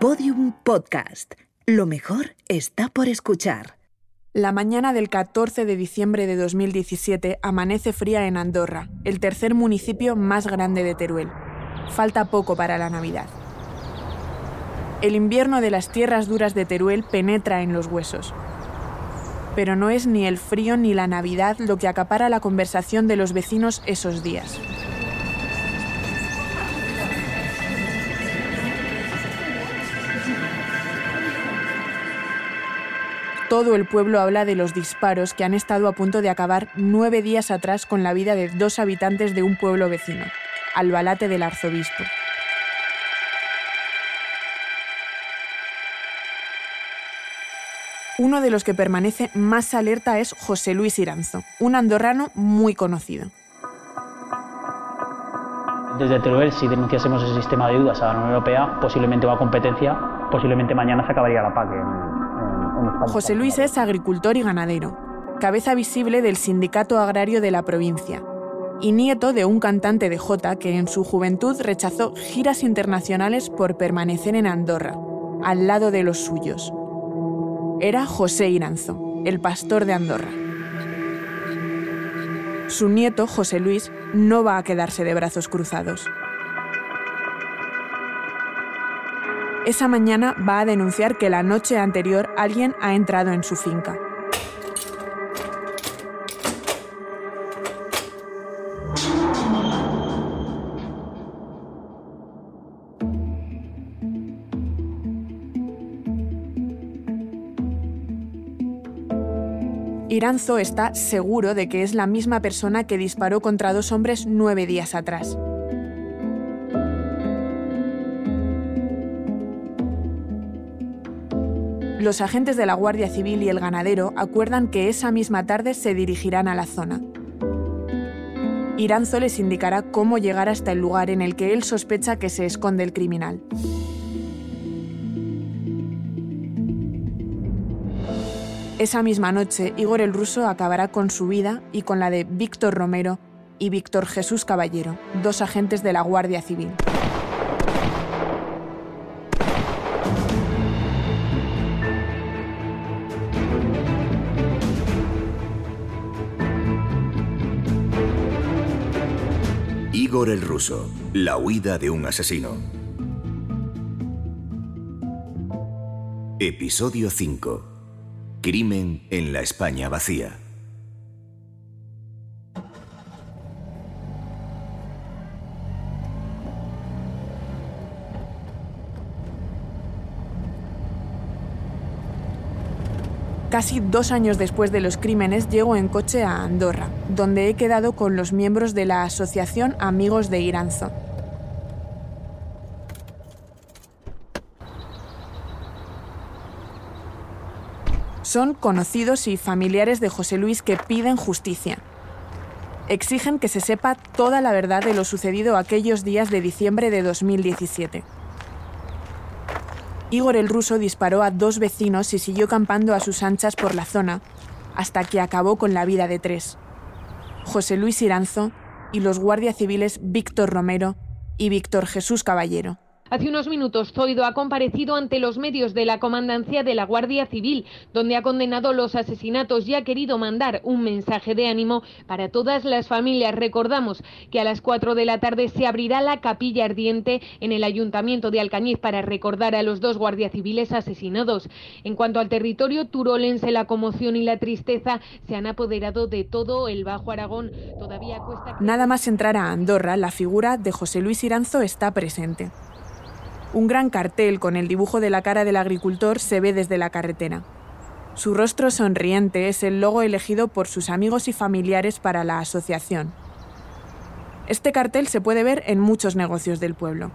Podium Podcast. Lo mejor está por escuchar. La mañana del 14 de diciembre de 2017 amanece fría en Andorra, el tercer municipio más grande de Teruel. Falta poco para la Navidad. El invierno de las tierras duras de Teruel penetra en los huesos. Pero no es ni el frío ni la Navidad lo que acapara la conversación de los vecinos esos días. Todo el pueblo habla de los disparos que han estado a punto de acabar nueve días atrás con la vida de dos habitantes de un pueblo vecino, Albalate del Arzobispo. Uno de los que permanece más alerta es José Luis Iranzo, un andorrano muy conocido. Desde Teruel, si denunciásemos el sistema de ayudas a la Unión Europea, posiblemente va a competencia, posiblemente mañana se acabaría la PAC José Luis es agricultor y ganadero, cabeza visible del Sindicato Agrario de la provincia y nieto de un cantante de Jota que en su juventud rechazó giras internacionales por permanecer en Andorra, al lado de los suyos. Era José Iranzo, el pastor de Andorra. Su nieto, José Luis, no va a quedarse de brazos cruzados. Esa mañana va a denunciar que la noche anterior alguien ha entrado en su finca. Iranzo está seguro de que es la misma persona que disparó contra dos hombres nueve días atrás. Los agentes de la Guardia Civil y el ganadero acuerdan que esa misma tarde se dirigirán a la zona. Iranzo les indicará cómo llegar hasta el lugar en el que él sospecha que se esconde el criminal. Esa misma noche, Igor el Ruso acabará con su vida y con la de Víctor Romero y Víctor Jesús Caballero, dos agentes de la Guardia Civil. Igor el Ruso, la huida de un asesino. Episodio 5. Crimen en la España vacía. Casi dos años después de los crímenes llego en coche a Andorra, donde he quedado con los miembros de la Asociación Amigos de Iranzo. Son conocidos y familiares de José Luis que piden justicia. Exigen que se sepa toda la verdad de lo sucedido aquellos días de diciembre de 2017. Igor el ruso disparó a dos vecinos y siguió campando a sus anchas por la zona, hasta que acabó con la vida de tres. José Luis Iranzo y los guardias civiles Víctor Romero y Víctor Jesús Caballero. Hace unos minutos, Zoido ha comparecido ante los medios de la Comandancia de la Guardia Civil, donde ha condenado los asesinatos y ha querido mandar un mensaje de ánimo para todas las familias. Recordamos que a las 4 de la tarde se abrirá la capilla ardiente en el Ayuntamiento de Alcañiz para recordar a los dos guardias civiles asesinados. En cuanto al territorio turolense, la conmoción y la tristeza se han apoderado de todo el Bajo Aragón. Todavía. Nada más entrar a Andorra, la figura de José Luis Iranzo está presente. Un gran cartel con el dibujo de la cara del agricultor se ve desde la carretera. Su rostro sonriente es el logo elegido por sus amigos y familiares para la asociación. Este cartel se puede ver en muchos negocios del pueblo.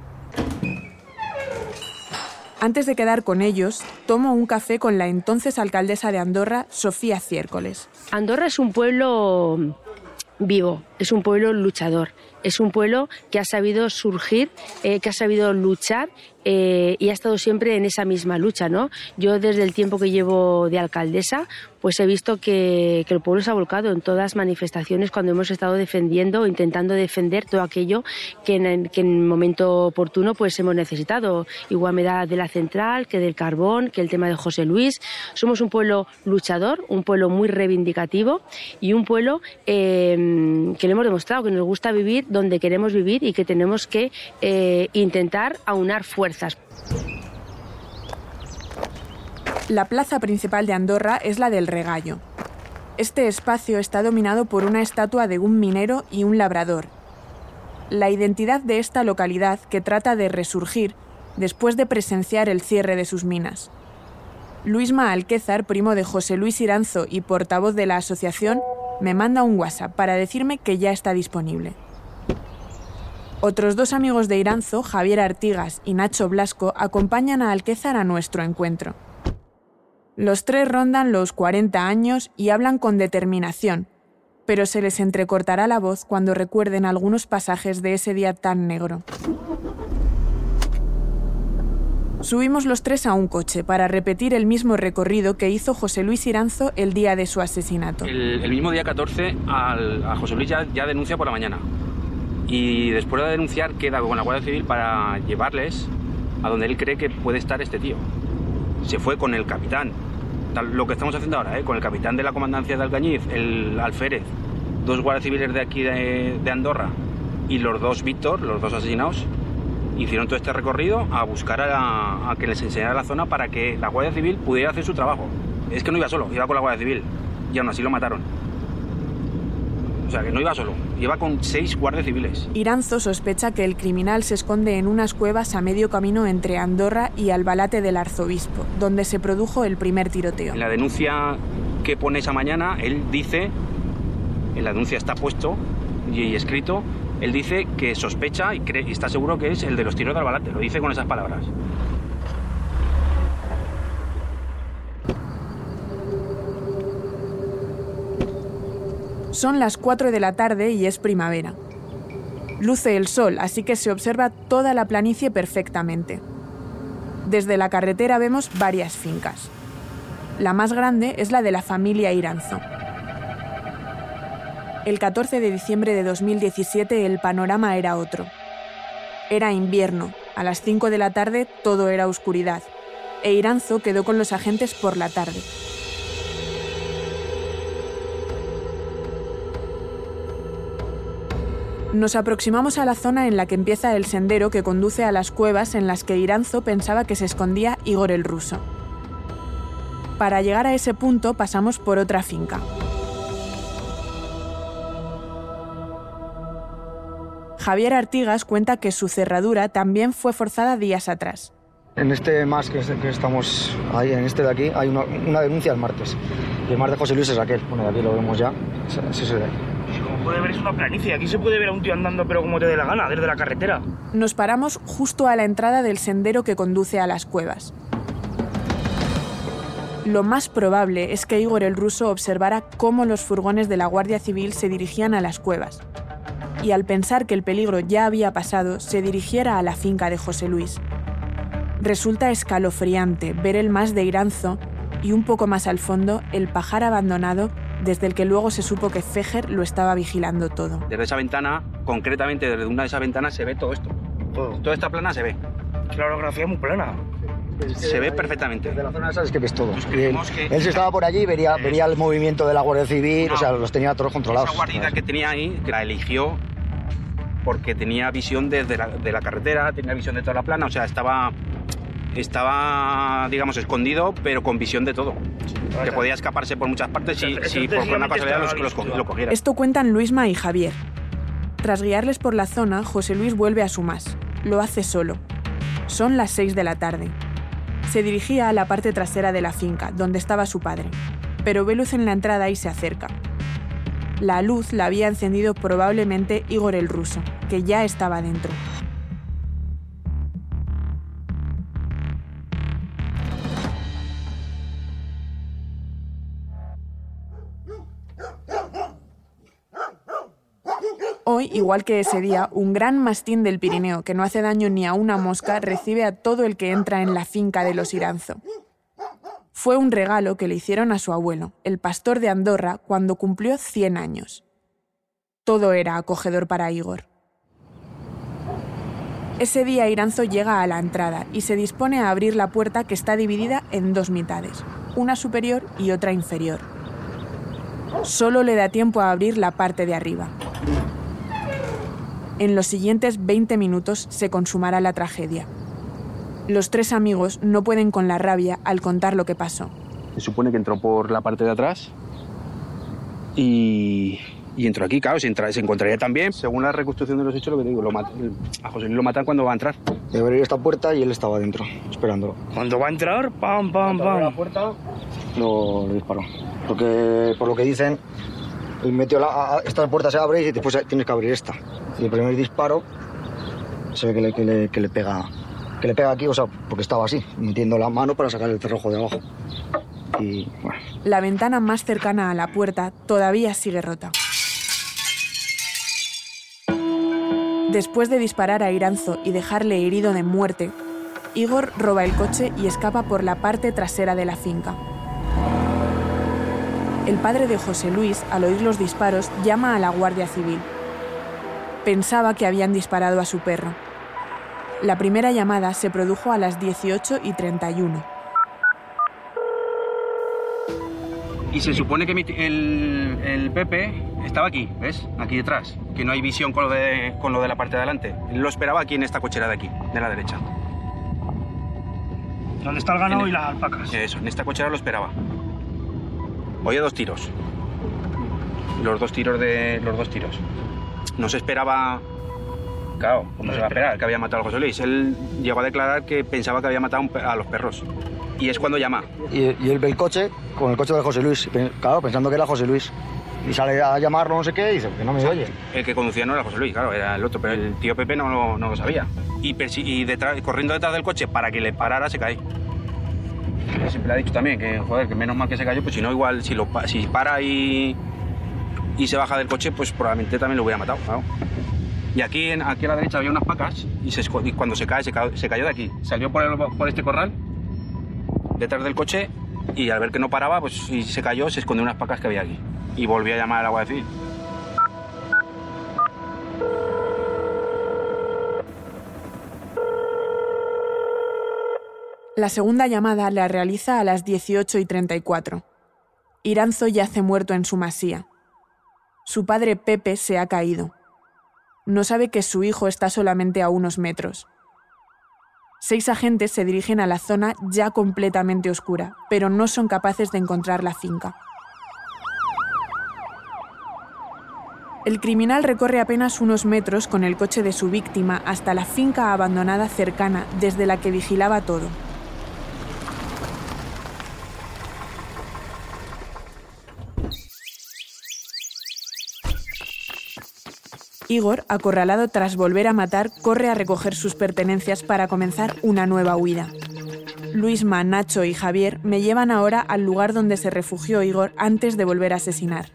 Antes de quedar con ellos, tomo un café con la entonces alcaldesa de Andorra, Sofía Ciércoles. Andorra es un pueblo vivo, es un pueblo luchador, es un pueblo que ha sabido surgir, eh, que ha sabido luchar eh, y ha estado siempre en esa misma lucha, ¿no? Yo desde el tiempo que llevo de alcaldesa, pues he visto que, el pueblo se ha volcado en todas manifestaciones cuando hemos estado defendiendo o intentando defender todo aquello que en, que en momento oportuno pues hemos necesitado. Igual me da de la central, que del carbón, que el tema de José Luis. Somos un pueblo luchador, un pueblo muy reivindicativo y un pueblo eh, que le hemos demostrado que nos gusta vivir donde queremos vivir y que tenemos que eh, intentar aunar fuerzas. La plaza principal de Andorra es la del Regallo. Este espacio está dominado por una estatua de un minero y un labrador. La identidad de esta localidad que trata de resurgir después de presenciar el cierre de sus minas. Luisma Alquézar, primo de José Luis Iranzo y portavoz de la asociación, me manda un WhatsApp para decirme que ya está disponible. Otros dos amigos de Iranzo, Javier Artigas y Nacho Blasco, acompañan a Alquézar a nuestro encuentro. Los tres rondan los 40 años y hablan con determinación, pero se les entrecortará la voz cuando recuerden algunos pasajes de ese día tan negro. Subimos los tres a un coche para repetir el mismo recorrido que hizo José Luis Iranzo el día de su asesinato. El, mismo día 14 a José Luis ya, ya, denuncia por la mañana. Y después de denunciar queda con la Guardia Civil para llevarles a donde él cree que puede estar este tío. Se fue con el capitán, lo que estamos haciendo ahora, ¿eh? con el capitán de la comandancia de Alcañiz, el alférez, dos guardias civiles de aquí de, de Andorra y los dos Víctor, los dos asesinados, hicieron todo este recorrido a buscar a, que les enseñara la zona para que la Guardia Civil pudiera hacer su trabajo. Es que no iba solo, iba con la Guardia Civil y aún así lo mataron. Sea, que no iba solo, iba con seis guardias civiles. Iranzo sospecha que el criminal se esconde en unas cuevas a medio camino entre Andorra y Albalate del Arzobispo, donde se produjo el primer tiroteo. En la denuncia que pone esa mañana, él dice, en la denuncia está puesto y escrito, él dice que sospecha y, cree, y está seguro que es el de los tiros de Albalate, lo dice con esas palabras. Son las 4 de la tarde y es primavera. Luce el sol, así que se observa toda la planicie perfectamente. Desde la carretera vemos varias fincas. La más grande es la de la familia Iranzo. El 14 de diciembre de 2017 el panorama era otro. Era invierno, a las 5 de la tarde todo era oscuridad, e Iranzo quedó con los agentes por la tarde. Nos aproximamos a la zona en la que empieza el sendero que conduce a las cuevas en las que Iranzo pensaba que se escondía Igor el ruso. Para llegar a ese punto pasamos por otra finca, Javier Artigas cuenta que su cerradura también fue forzada días atrás. En este más que, estamos ahí, en este de aquí, hay una, denuncia el martes. El martes José Luis es aquel. Bueno, aquí lo vemos ya. Puede ver, es una planicie. Aquí se puede ver a un tío andando, pero como te dé la gana, desde la carretera. Nos paramos justo a la entrada del sendero que conduce a las cuevas. Lo más probable es que Igor el ruso observara cómo los furgones de la Guardia Civil se dirigían a las cuevas y al pensar que el peligro ya había pasado, se dirigiera a la finca de José Luis. Resulta escalofriante ver el más de Iranzo y un poco más al fondo el pajar abandonado desde el que luego se supo que Fejer lo estaba vigilando todo. Desde esa ventana, concretamente desde una de esas ventanas, se ve todo esto. Toda esta plana se ve. La orografía es muy plana. Se ve perfectamente. De la zona esa es que ves todo. Él, él, si estaba por allí, vería, vería el movimiento de la Guardia Civil, o sea, los tenía todos controlados. Esa guardia que tenía ahí, la eligió porque tenía visión desde la, de la carretera, tenía visión de toda la plana, o sea, estaba, estaba digamos, escondido, pero con visión de todo. Que podía escaparse por muchas partes si, si por una casualidad los, lo cogiera. Esto cuentan Luisma y Javier. Tras guiarles por la zona, José Luis vuelve a su más. Lo hace solo. Son las 6 de la tarde. Se dirigía a la parte trasera de la finca, donde estaba su padre, pero ve luz en la entrada y se acerca. La luz la había encendido probablemente Igor el ruso, que ya estaba dentro. Igual que ese día, un gran mastín del Pirineo, que no hace daño ni a una mosca, recibe a todo el que entra en la finca de los Iranzo. Fue un regalo que le hicieron a su abuelo, el pastor de Andorra, cuando cumplió 100 años. Todo era acogedor para Igor. Ese día Iranzo llega a la entrada y se dispone a abrir la puerta que está dividida en dos mitades, una superior y otra inferior. Solo le da tiempo a abrir la parte de arriba. En los siguientes 20 minutos se consumará la tragedia. Los tres amigos no pueden con la rabia al contar lo que pasó. Se supone que entró por la parte de atrás y, y entró aquí, claro, se, entra- se encontraría también, según la reconstrucción de los hechos, lo que te digo, lo mat- a José Luis lo matan cuando va a entrar. De abrir esta puerta y él estaba dentro, esperándolo. Cuando va a entrar, pam, pam, Cuando abrió pam. la puerta, lo, lo disparó. Porque, por lo que dicen, él metió esta puerta se abre y después tienes que abrir esta. Y el primer disparo se ve que le, que le, pega que le pega aquí, o sea, porque estaba así, metiendo la mano para sacar el cerrojo de abajo. Y La ventana más cercana a la puerta todavía sigue rota. Después de disparar a Iranzo y dejarle herido de muerte, Igor roba el coche y escapa por la parte trasera de la finca. El padre de José Luis, al oír los disparos, llama a la Guardia Civil. Pensaba que habían disparado a su perro. La primera llamada se produjo a las 18 y 31. Y se supone que mi el, el Pepe estaba aquí, ¿ves? Aquí detrás. Que no hay visión con lo, de, con lo de la parte de adelante. Lo esperaba aquí en esta cochera de aquí, de la derecha. Donde está el ganado y las alpacas. Eso, en esta cochera lo esperaba. Oye, dos tiros. Los dos tiros de. Los dos tiros. No se esperaba. Claro, ¿cómo se va a esperar? Que había matado a José Luis. Él llegó a declarar que pensaba que había matado a los perros. Y es cuando llama. y, y él ve el coche con el coche de José Luis, claro, pensando que era José Luis. Y sale a llamarlo, no sé qué, y dice, que no me oye. El que conducía no era José Luis, claro, era el otro, pero el tío Pepe no, lo- no lo sabía. Y, y detrás, corriendo detrás del coche para que le parara, se cae. Siempre ha dicho también que, joder, que menos mal que se cayó, pues si no, igual, si, lo, si para y, y se baja del coche, pues probablemente también lo hubiera matado, claro. Y aquí, en- aquí a la derecha había unas pacas y, se y cuando se cae, se, se cayó de aquí. Salió por, por este corral, detrás del coche, y al ver que no paraba, pues y se cayó, se escondió unas pacas que había aquí. Y volvió a llamar a la Guardia Civil. La segunda llamada la realiza a las 18 y 34. Iranzo yace muerto en su masía. Su padre Pepe se ha caído. No sabe que su hijo está solamente a unos metros. Seis agentes se dirigen a la zona ya completamente oscura, pero no son capaces de encontrar la finca. El criminal recorre apenas unos metros con el coche de su víctima hasta la finca abandonada cercana desde la que vigilaba todo. Igor, acorralado tras volver a matar, corre a recoger sus pertenencias para comenzar una nueva huida. Luisma, Nacho y Javier me llevan ahora al lugar donde se refugió Igor antes de volver a asesinar.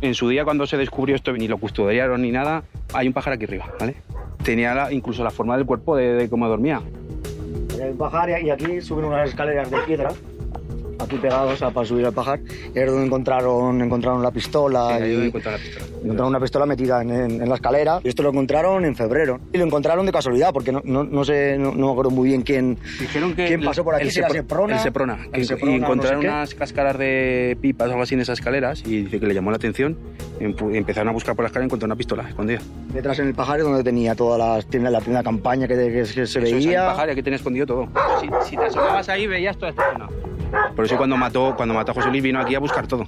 En su día, cuando se descubrió esto, ni lo custodiaron ni nada, hay un pájaro aquí arriba, ¿vale? Tenía la- incluso la forma del cuerpo de, de cómo dormía. bajar y aquí suben unas escaleras de piedra, aquí pegados a- para subir al pajar. Y es donde encontraron, encontraron la pistola. Ahí y- donde encontró la pistola. Encontraron una pistola metida en, en- en la escalera. Y esto lo encontraron en febrero. Y lo encontraron de casualidad, porque no, no, no sé, no, no me acuerdo muy bien quién, Dijeron que quién pasó por aquí. el si era Sepro- Seprona. El Seprona. el que- Seprona, y no encontraron sé unas cáscaras de pipas o algo así en esas escaleras y dice que le llamó la atención. Empezaron a buscar por la escalera y encontraron una pistola escondida. Detrás en el pajar es donde tenía toda la, tiene la primera campaña que, que- que se Eso es, hay un veía. pajar y aquí tenía escondido todo. Si, si te asomabas ahí veías toda esta zona. Por eso cuando mató, cuando mató a José Luis vino aquí a buscar todo.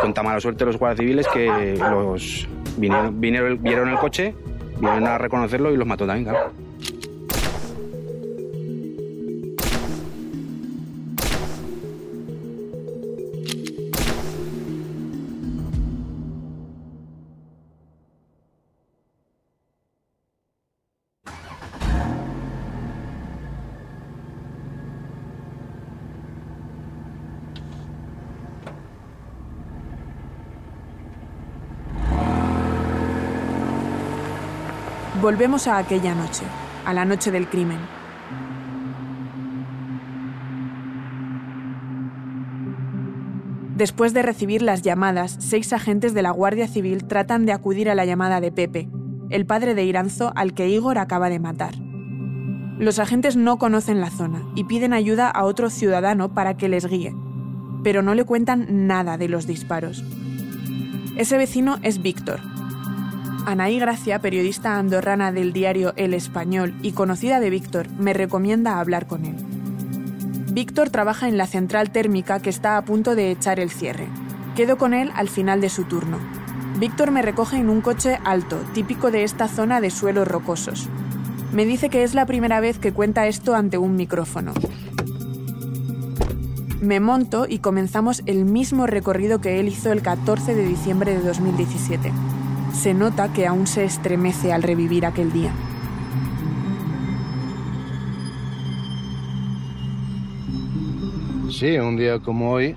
Con tan mala suerte los guardias civiles que los vinieron, vinieron- vieron el coche, vinieron a reconocerlo y los mató también, claro. Volvemos a aquella noche, a la noche del crimen. Después de recibir las llamadas, seis agentes de la Guardia Civil tratan de acudir a la llamada de Pepe, el padre de Iranzo al que Igor acaba de matar. Los agentes no conocen la zona y piden ayuda a otro ciudadano para que les guíe, pero no le cuentan nada de los disparos. Ese vecino es Víctor. Anaí Gracia, periodista andorrana del diario El Español y conocida de Víctor, me recomienda hablar con él. Víctor trabaja en la central térmica que está a punto de echar el cierre. Quedo con él al final de su turno. Víctor me recoge en un coche alto, típico de esta zona de suelos rocosos. Me dice que es la primera vez que cuenta esto ante un micrófono. Me monto y comenzamos el mismo recorrido que él hizo el 14 de diciembre de 2017. Se nota que aún se estremece al revivir aquel día. Sí, un día como hoy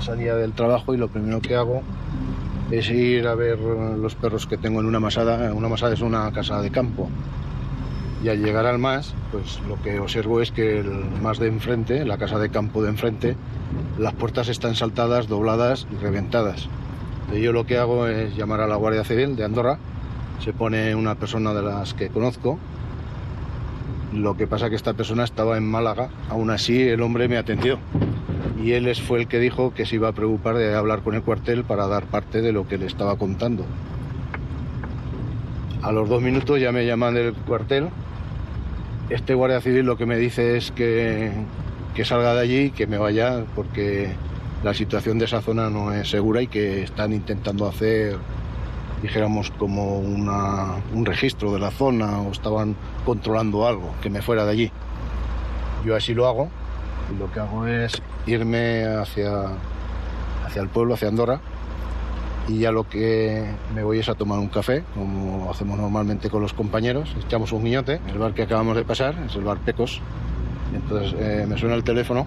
salía del trabajo y lo primero que hago es ir a ver los perros que tengo en una masada. Una masada es una casa de campo. Y al llegar al más, pues lo que observo es que el más de enfrente, la casa de campo de enfrente, las puertas están saltadas, dobladas y reventadas. Yo lo que hago es llamar a la Guardia Civil de Andorra. Se pone una persona de las que conozco. Lo que pasa que esta persona estaba en Málaga. Aún así el hombre me atendió. Y él fue el que dijo que se iba a preocupar de hablar con el cuartel para dar parte de lo que le estaba contando. A los dos minutos ya me llaman del cuartel este guardia civil lo que me dice es que, que salga de allí, que me vaya, porque la situación de esa zona no es segura y que están intentando hacer, dijéramos, como una, un registro de la zona o estaban controlando algo, que me fuera de allí. Yo así lo hago y lo que hago es irme hacia, hacia el pueblo, hacia Andorra, y ya lo que me voy es a tomar un café, como hacemos normalmente con los compañeros. Echamos un guiñote, el bar que acabamos de pasar, es el bar Pecos. Entonces eh, me suena el teléfono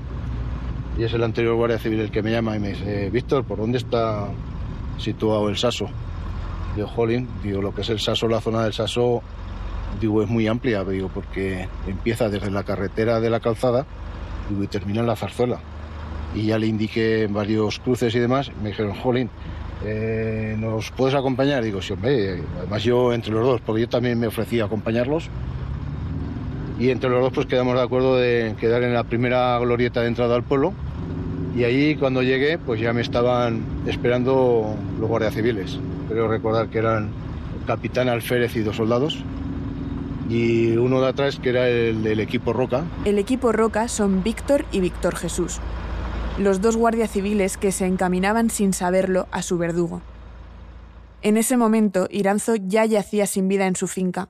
y es el anterior guardia civil el que me llama y me dice, Víctor, ¿por dónde está situado el Saso? Digo, jolín, digo, lo que es el Saso, la zona del Saso, digo, es muy amplia, digo, porque empieza desde la carretera de la calzada y termina en la zarzuela. Y ya le indiqué varios cruces y demás, me dijeron, jolín, eh, ¿nos puedes acompañar? Digo, sí, hombre, además yo entre los dos, porque yo también me ofrecí a acompañarlos. Y entre los dos pues quedamos de acuerdo de quedar en la primera glorieta de entrada al pueblo. Y allí cuando llegué pues ya me estaban esperando los guardias civiles. Creo recordar que eran el capitán Alférez y dos soldados. Y uno de atrás que era el del equipo Roca. El equipo Roca son Víctor y Víctor Jesús, los dos guardias civiles que se encaminaban sin saberlo a su verdugo. En ese momento, Iranzo ya yacía sin vida en su finca,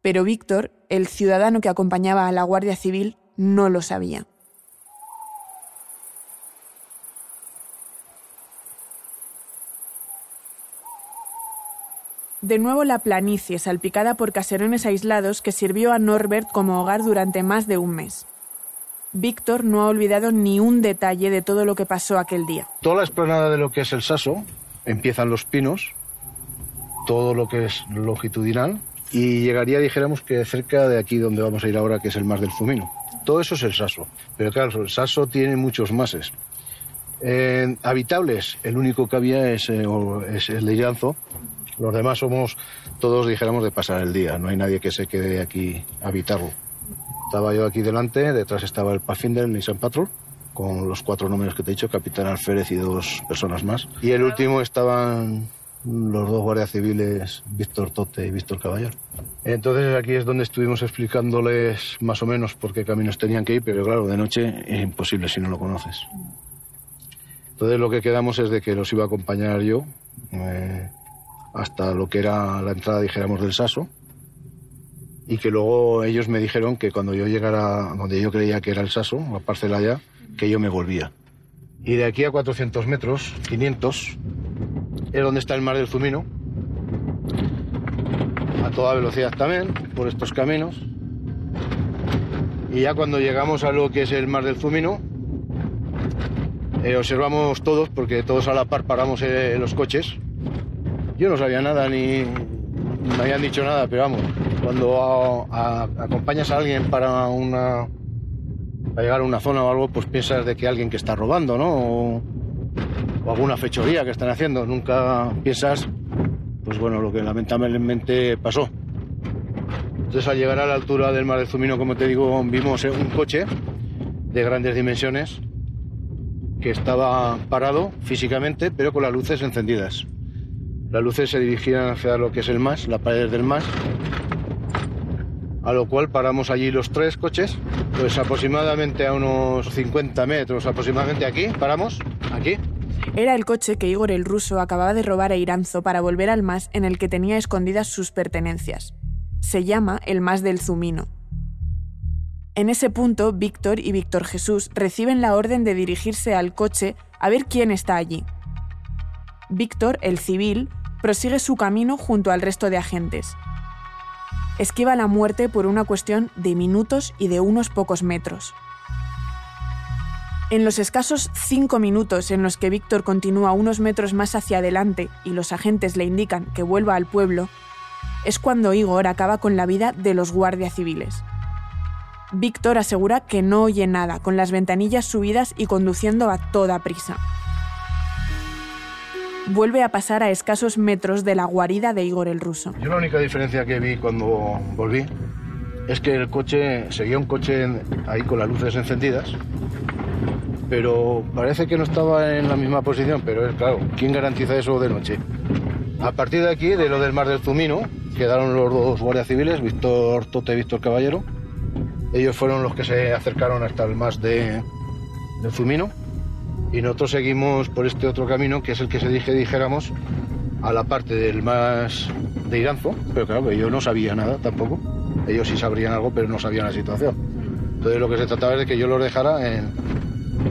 pero Víctor, el ciudadano que acompañaba a la Guardia Civil, no lo sabía. De nuevo la planicie, salpicada por caserones aislados que sirvió a Norbert como hogar durante más de un mes. Víctor no ha olvidado ni un detalle de todo lo que pasó aquel día. Toda la explanada de lo que es el Saso, empiezan los pinos, todo lo que es longitudinal, y llegaría, dijéramos, que cerca de aquí donde vamos a ir ahora, que es el Mar del Fumino. Todo eso es el Saso. Pero claro, el Saso tiene muchos mases. Eh, habitables, el único que había es, eh, el de. Los demás somos todos, dijéramos, de pasar el día. No hay nadie que se quede aquí a habitarlo. Estaba yo aquí delante, detrás estaba el Pathfinder, el Nissan Patrol, con los cuatro números que te he dicho, Capitán Alférez y dos personas más. Y el último estaban los dos guardias civiles, Víctor Tote y Víctor Caballero. Entonces aquí es donde estuvimos explicándoles más o menos por qué caminos tenían que ir, pero claro, de noche es imposible si no lo conoces. Entonces lo que quedamos es de que los iba a acompañar yo eh, hasta lo que era la entrada, dijéramos, del Saso y que luego ellos me dijeron que cuando yo llegara donde yo creía que era el Saso, la parcela allá, que yo me volvía. Y de aquí a 400 metros, 500, es donde está el mar del Zumino, a toda velocidad también, por estos caminos. Y ya cuando llegamos a lo que es el mar del Zumino, eh, observamos todos, porque todos a la par paramos eh, los coches. Yo no sabía nada ni, me habían dicho nada, pero vamos, cuando acompañas a alguien para una llegar a una zona o algo, pues piensas de que alguien que está robando, ¿no? O, alguna fechoría que están haciendo. Nunca piensas, pues bueno, lo que lamentablemente pasó. Entonces al llegar a la altura del mar del Zumino, como te digo, vimos un coche de grandes dimensiones que estaba parado físicamente, pero con las luces encendidas. Las luces se dirigían hacia lo que es el MAS, la pared del MAS, a lo cual paramos allí los tres coches, pues aproximadamente a unos 50 metros, aproximadamente aquí, paramos, aquí. Era el coche que Igor el ruso acababa de robar a Iranzo para volver al MAS en el que tenía escondidas sus pertenencias. Se llama el MAS del Zumino. En ese punto, Víctor y Víctor Jesús reciben la orden de dirigirse al coche a ver quién está allí. Víctor, el civil, prosigue su camino junto al resto de agentes. Esquiva la muerte por una cuestión de minutos y de unos pocos metros. En los escasos cinco minutos en los que Víctor continúa unos metros más hacia adelante y los agentes le indican que vuelva al pueblo, es cuando Igor acaba con la vida de los guardias civiles. Víctor asegura que no oye nada, con las ventanillas subidas y conduciendo a toda prisa. Vuelve a pasar a escasos metros de la guarida de Igor el ruso. Yo la única diferencia que vi cuando volví es que el coche, seguía un coche ahí con las luces encendidas, pero parece que no estaba en la misma posición, pero es claro, ¿quién garantiza eso de noche? A partir de aquí, de lo del Mar del Zumino, quedaron los dos guardias civiles, Víctor Tote y Víctor Caballero, ellos fueron los que se acercaron hasta el más de, Zumino y nosotros seguimos por este otro camino que es el que se dije dijéramos a la parte del más de Iranzo, pero claro yo no sabía nada tampoco. Ellos sí sabrían algo, pero no sabían la situación. Entonces lo que se trataba es de que yo los dejara en,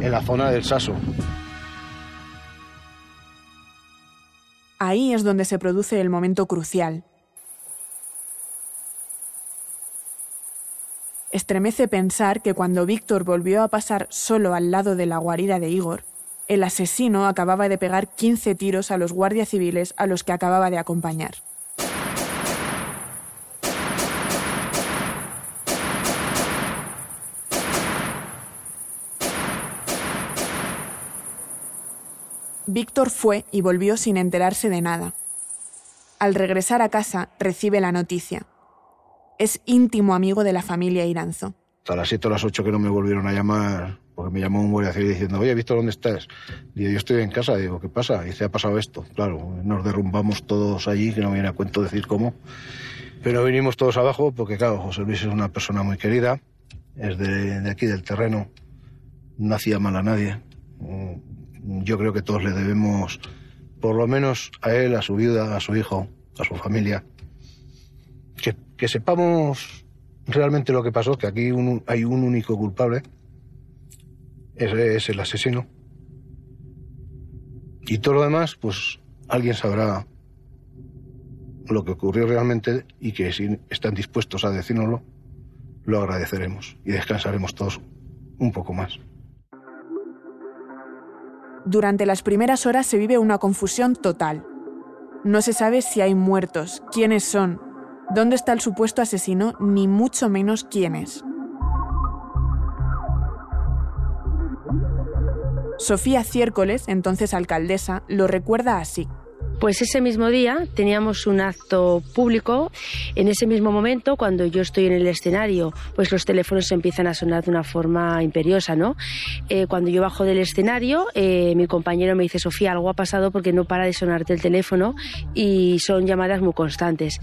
en la zona del Saso. Ahí es donde se produce el momento crucial, Estremece pensar que cuando Víctor volvió a pasar solo al lado de la guarida de Igor, el asesino acababa de pegar 15 tiros a los guardias civiles a los que acababa de acompañar. Víctor fue y volvió sin enterarse de nada. Al regresar a casa, recibe la noticia. Es íntimo amigo de la familia Iranzo. A las 7 o las 8 que no me volvieron a llamar, porque me llamó un guardia civil diciendo, oye, Víctor, ¿dónde estás? Digo, yo estoy en casa. Digo, ¿qué pasa? Dice, ha pasado esto. Claro, nos derrumbamos todos allí, que no me viene a cuento decir cómo. Pero vinimos todos abajo porque, claro, José Luis es una persona muy querida, es de, de aquí, del terreno, no hacía mal a nadie. Mm, yo creo que todos le debemos, por lo menos a él, a su viuda, a su hijo, a su familia, que, sepamos realmente lo que pasó, que aquí hay un único culpable, ese es el asesino. Y todo lo demás, pues alguien sabrá lo que ocurrió realmente y que si están dispuestos a decírnoslo, lo agradeceremos y descansaremos todos un poco más. Durante las primeras horas se vive una confusión total. No se sabe si hay muertos, quiénes son, dónde está el supuesto asesino, ni mucho menos quién es. Sofía Ciércoles, entonces alcaldesa, lo recuerda así. Pues ese mismo día teníamos un acto público. En ese mismo momento, cuando yo estoy en el escenario, pues los teléfonos empiezan a sonar de una forma imperiosa, ¿no? Eh, cuando yo bajo del escenario, eh, mi compañero me dice, Sofía, algo ha pasado porque no para de sonarte el teléfono y son llamadas muy constantes.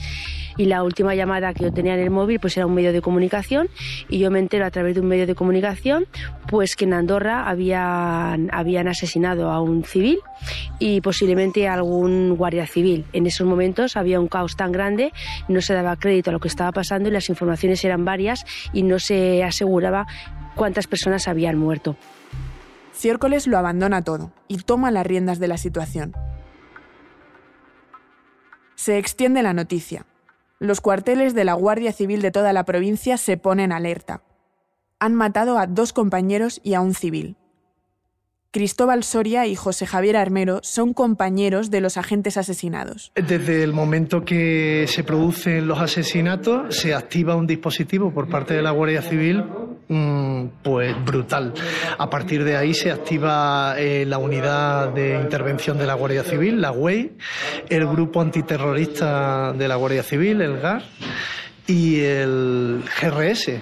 Y la última llamada que yo tenía en el móvil, pues era un medio de comunicación y yo me entero a través de un medio de comunicación, pues que en Andorra habían, habían asesinado a un civil y posiblemente a algún guardia civil. En esos momentos había un caos tan grande, no se daba crédito a lo que estaba pasando y las informaciones eran varias y no se aseguraba cuántas personas habían muerto. Ciércoles lo abandona todo y toma las riendas de la situación. Se extiende la noticia. Los cuarteles de la Guardia Civil de toda la provincia se ponen alerta. Han matado a dos compañeros y a un civil. Cristóbal Soria y José Javier Armero son compañeros de los agentes asesinados. Desde el momento que se producen los asesinatos, se activa un dispositivo por parte de la Guardia Civil mm, pues brutal. A partir de ahí se activa eh, la unidad de intervención de la Guardia Civil, la UEI, el grupo antiterrorista de la Guardia Civil, el GAR, y el GRS,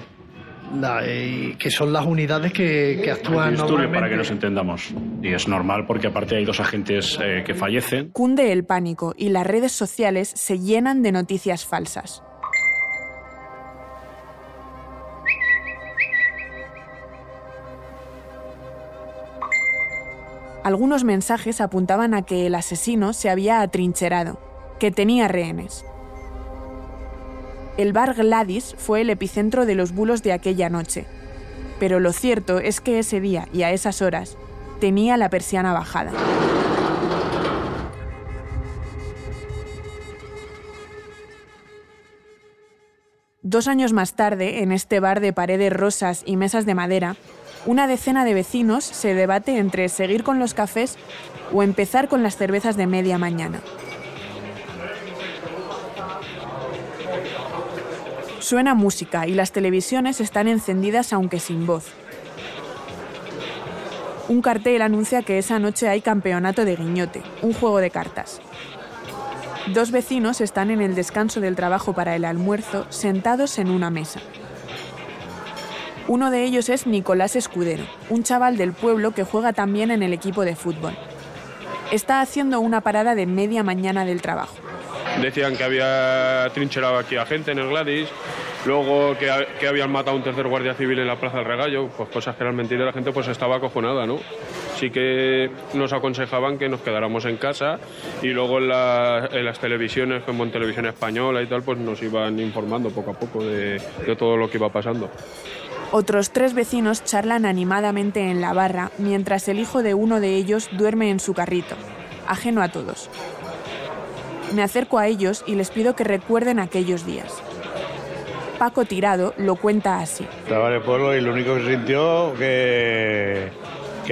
eh, que son las unidades que, que actúan normalmente. para que nos entendamos. Y es normal porque aparte hay dos agentes eh, que fallecen. Cunde el pánico y las redes sociales se llenan de noticias falsas. Algunos mensajes apuntaban a que el asesino se había atrincherado, que tenía rehenes. El bar Gladys fue el epicentro de los bulos de aquella noche. Pero lo cierto es que ese día y a esas horas tenía la persiana bajada. Dos años más tarde, en este bar de paredes rosas y mesas de madera, una decena de vecinos se debate entre seguir con los cafés o empezar con las cervezas de media mañana. Suena música y las televisiones están encendidas aunque sin voz. Un cartel anuncia que esa noche hay campeonato de guiñote, un juego de cartas. Dos vecinos están en el descanso del trabajo para el almuerzo, sentados en una mesa. Uno de ellos es Nicolás Escudero, un chaval del pueblo que juega también en el equipo de fútbol. Está haciendo una parada de media mañana del trabajo. Decían que había trincherado aquí a gente en el Gladys, luego que, habían matado a un tercer guardia civil en la Plaza del Regallo, pues cosas que eran mentiras, la gente pues estaba acojonada, ¿no? Sí que nos aconsejaban que nos quedáramos en casa y luego en, las televisiones, como en Televisión Española y tal, pues nos iban informando poco a poco de, de todo lo que iba pasando. Otros tres vecinos charlan animadamente en la barra mientras el hijo de uno de ellos duerme en su carrito, ajeno a todos. Me acerco a ellos y les pido que recuerden aquellos días. Paco Tirado lo cuenta así. Estaba en el pueblo y lo único que sintió que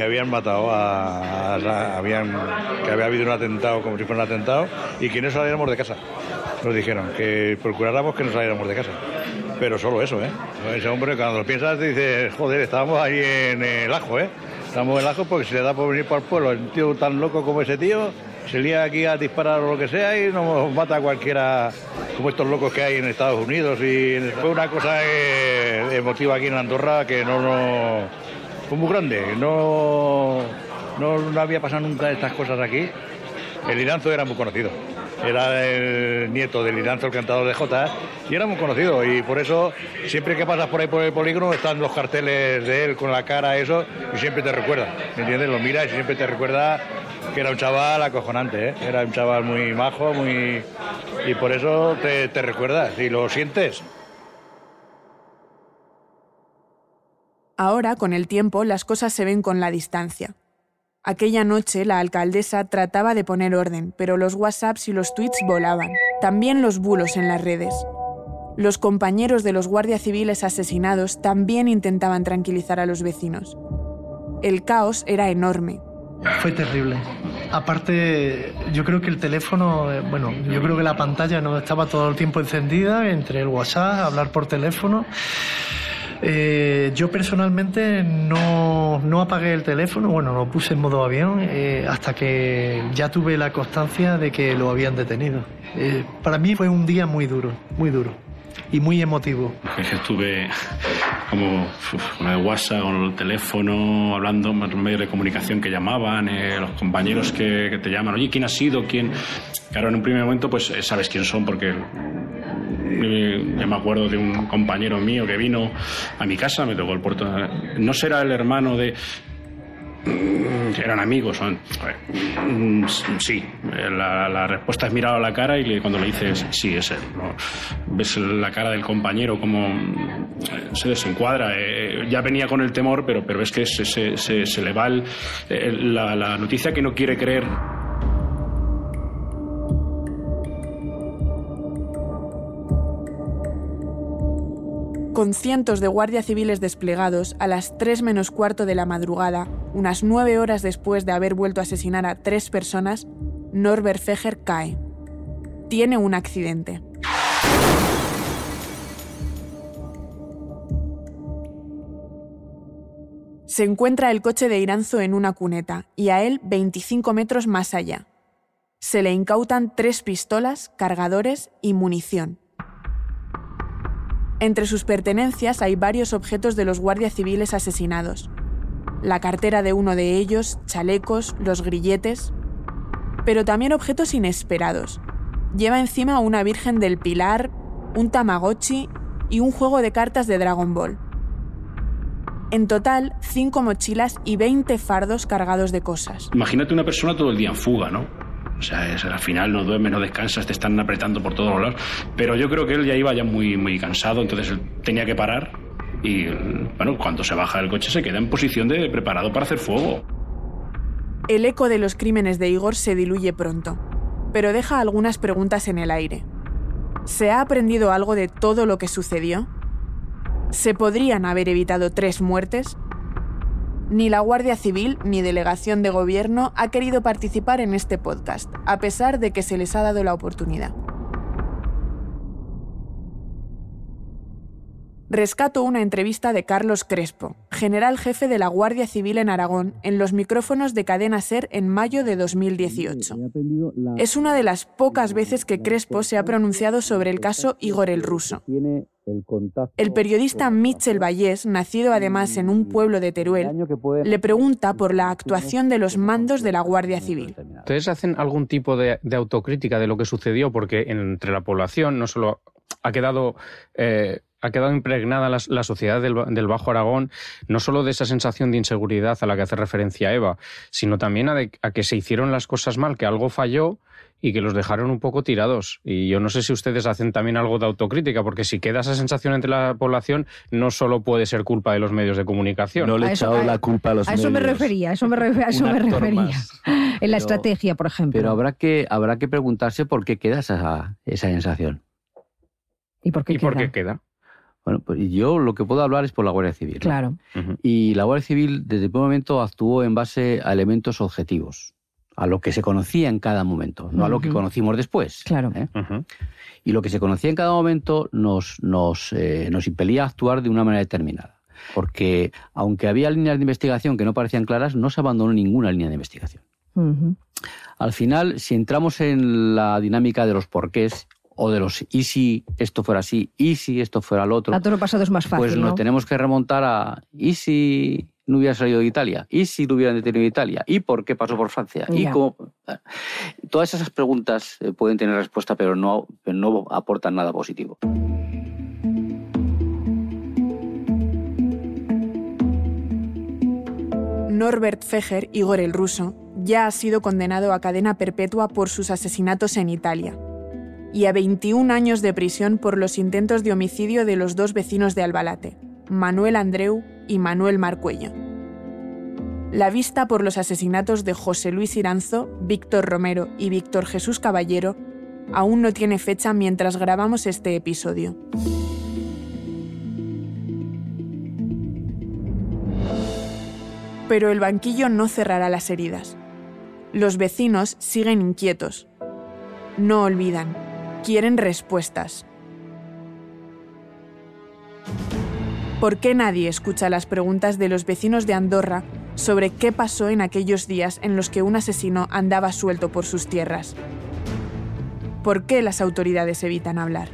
habían matado a, habían que había habido un atentado como si fuera un atentado y que no saliéramos de casa. Nos dijeron que procuráramos que no saliéramos de casa. Pero solo eso, ¿eh? Ese hombre cuando lo piensas dices, joder, estábamos ahí en el ajo, ¿eh? Estamos en el ajo porque si le da por venir para el pueblo, un tío tan loco como ese tío, se lía aquí a disparar o lo que sea y nos mata a cualquiera como estos locos que hay en Estados Unidos y fue una cosa eh, emotiva aquí en Andorra que no, no fue muy grande. No, no, había pasado nunca estas cosas aquí. El Liranzo era muy conocido era el nieto del Liranzo, el cantador de Jota, y era muy conocido. Y por eso, siempre que pasas por ahí por el polígono, están los carteles de él con la cara, eso, y siempre te recuerda, ¿me entiendes? Lo miras y siempre te recuerda que era un chaval acojonante, ¿eh? era un chaval muy majo, muy y por eso te, te recuerdas y lo sientes. Ahora, con el tiempo, las cosas se ven con la distancia. Aquella noche la alcaldesa trataba de poner orden, pero los WhatsApps y los tweets volaban. También los bulos en las redes. Los compañeros de los guardias civiles asesinados también intentaban tranquilizar a los vecinos. El caos era enorme, fue terrible. Aparte, yo creo que el teléfono, bueno, yo creo que la pantalla no estaba todo el tiempo encendida entre el WhatsApp, hablar por teléfono. Eh, yo personalmente no, no, apagué el teléfono, bueno, lo puse en modo avión eh, hasta que ya tuve la constancia de que lo habían detenido. para mí fue un día muy duro, muy duro y muy emotivo. Estuve como con el WhatsApp, con el teléfono, hablando en medios de comunicación que llamaban, eh, los compañeros que, te llaman, oye, ¿quién ha sido? ¿Quién? Claro, en un primer momento pues eh, sabes quién son porque eh, yo me acuerdo de un compañero mío que vino a mi casa, me tocó el puerto. No será el hermano de. Mm, eran amigos, son. Mm, sí, la, respuesta es mirar a la cara y cuando le dices sí, es él. Ves la cara del compañero como eh, se desencuadra. Eh, ya venía con el temor, pero, pero ves que se, se, se, le va la, la noticia que no quiere creer Con cientos de guardias civiles desplegados, a las 3 menos cuarto de la madrugada, unas nueve horas después de haber vuelto a asesinar a tres personas, Norbert Feger cae. Tiene un accidente. Se encuentra el coche de Iranzo en una cuneta y a él 25 metros más allá. Se le incautan tres pistolas, cargadores y munición. Entre sus pertenencias hay varios objetos de los guardias civiles asesinados. La cartera de uno de ellos, chalecos, los grilletes, pero también objetos inesperados. Lleva encima una Virgen del Pilar, un Tamagotchi y un juego de cartas de Dragon Ball. En total, cinco mochilas y 20 fardos cargados de cosas. Imagínate una persona todo el día en fuga, ¿no? O sea, es, al final no duermes, no descansas, te están apretando por todos lados. Pero yo creo que él ya iba ya muy, muy cansado, entonces él tenía que parar. Y bueno, cuando se baja del coche se queda en posición de preparado para hacer fuego. El eco de los crímenes de Igor se diluye pronto, pero deja algunas preguntas en el aire. ¿Se ha aprendido algo de todo lo que sucedió? ¿Se podrían haber evitado tres muertes? Ni la Guardia Civil ni delegación de gobierno ha querido participar en este podcast, a pesar de que se les ha dado la oportunidad. Rescato una entrevista de Carlos Crespo, general jefe de la Guardia Civil en Aragón, en los micrófonos de Cadena Ser en mayo de 2018. Es una de las pocas veces que Crespo se ha pronunciado sobre el caso Igor el Ruso. El periodista Mitchell Vallés, nacido además en un pueblo de Teruel, le pregunta por la actuación de los mandos de la Guardia Civil. ¿Ustedes hacen algún tipo de, autocrítica de lo que sucedió? Porque entre la población no solo ha quedado... Eh, ha quedado impregnada la, sociedad del, Bajo Aragón, no solo de esa sensación de inseguridad a la que hace referencia Eva, sino también a que se hicieron las cosas mal, que algo falló y que los dejaron un poco tirados. Y yo no sé si ustedes hacen también algo de autocrítica, porque si queda esa sensación entre la población, no solo puede ser culpa de los medios de comunicación. No le he echado la culpa a los medios. A eso me refería, a eso me, eso me refería. En la estrategia, por ejemplo. Pero habrá que, habrá que preguntarse por qué queda esa, esa sensación. ¿Y por qué ¿Y queda? por qué queda? Bueno, pues yo lo que puedo hablar es por la Guardia Civil. Claro. Y la Guardia Civil desde el primer momento actuó en base a elementos objetivos a lo que se conocía en cada momento, no a lo que conocimos después. Claro. ¿eh? Y lo que se conocía en cada momento nos, nos, eh, nos impelía a actuar de una manera determinada. Porque aunque había líneas de investigación que no parecían claras, no se abandonó ninguna línea de investigación. Al final, si entramos en la dinámica de los porqués o de los y si esto fuera así, y si esto fuera lo otro. A todo lo pasado es más fácil. Pues nos ¿no? tenemos que remontar a y si no hubiera salido de Italia, y si lo hubieran detenido en Italia, y por qué pasó por Francia, y Ya. cómo. Todas esas preguntas eh, pueden tener respuesta, pero no, pero no aportan nada positivo. Norbert Feger, Igor el ruso, ya ha sido condenado a cadena perpetua por sus asesinatos en Italia y a 21 años de prisión por los intentos de homicidio de los dos vecinos de Albalate, Manuel Andreu y Manuel Marcuello. La vista por los asesinatos de José Luis Iranzo, Víctor Romero y Víctor Jesús Caballero aún no tiene fecha mientras grabamos este episodio. Pero el banquillo no cerrará las heridas. Los vecinos siguen inquietos. No olvidan. Quieren respuestas. ¿Por qué nadie escucha las preguntas de los vecinos de Andorra sobre qué pasó en aquellos días en los que un asesino andaba suelto por sus tierras? ¿Por qué las autoridades evitan hablar?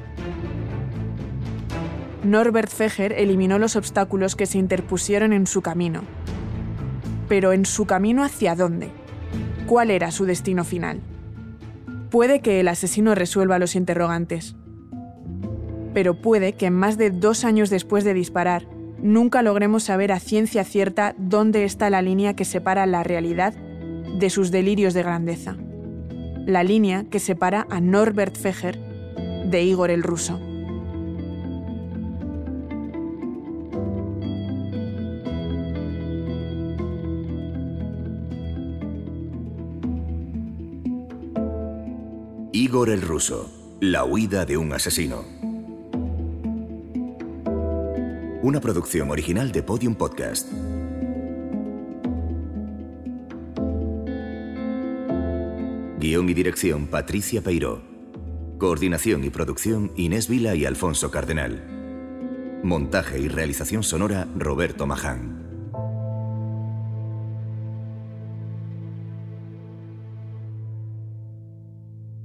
Norbert Feger eliminó los obstáculos que se interpusieron en su camino. Pero ¿en su camino hacia dónde? ¿Cuál era su destino final? Puede que el asesino resuelva los interrogantes. Pero puede que más de dos años después de disparar, nunca logremos saber a ciencia cierta dónde está la línea que separa la realidad de sus delirios de grandeza. La línea que separa a Norbert Feger de Igor el ruso. Igor el ruso. La huida de un asesino. una producción original de Podium Podcast. Guión y dirección Patricia Peiró. Coordinación y producción Inés Vila y Alfonso Cardenal. Montaje y realización sonora Roberto Maján.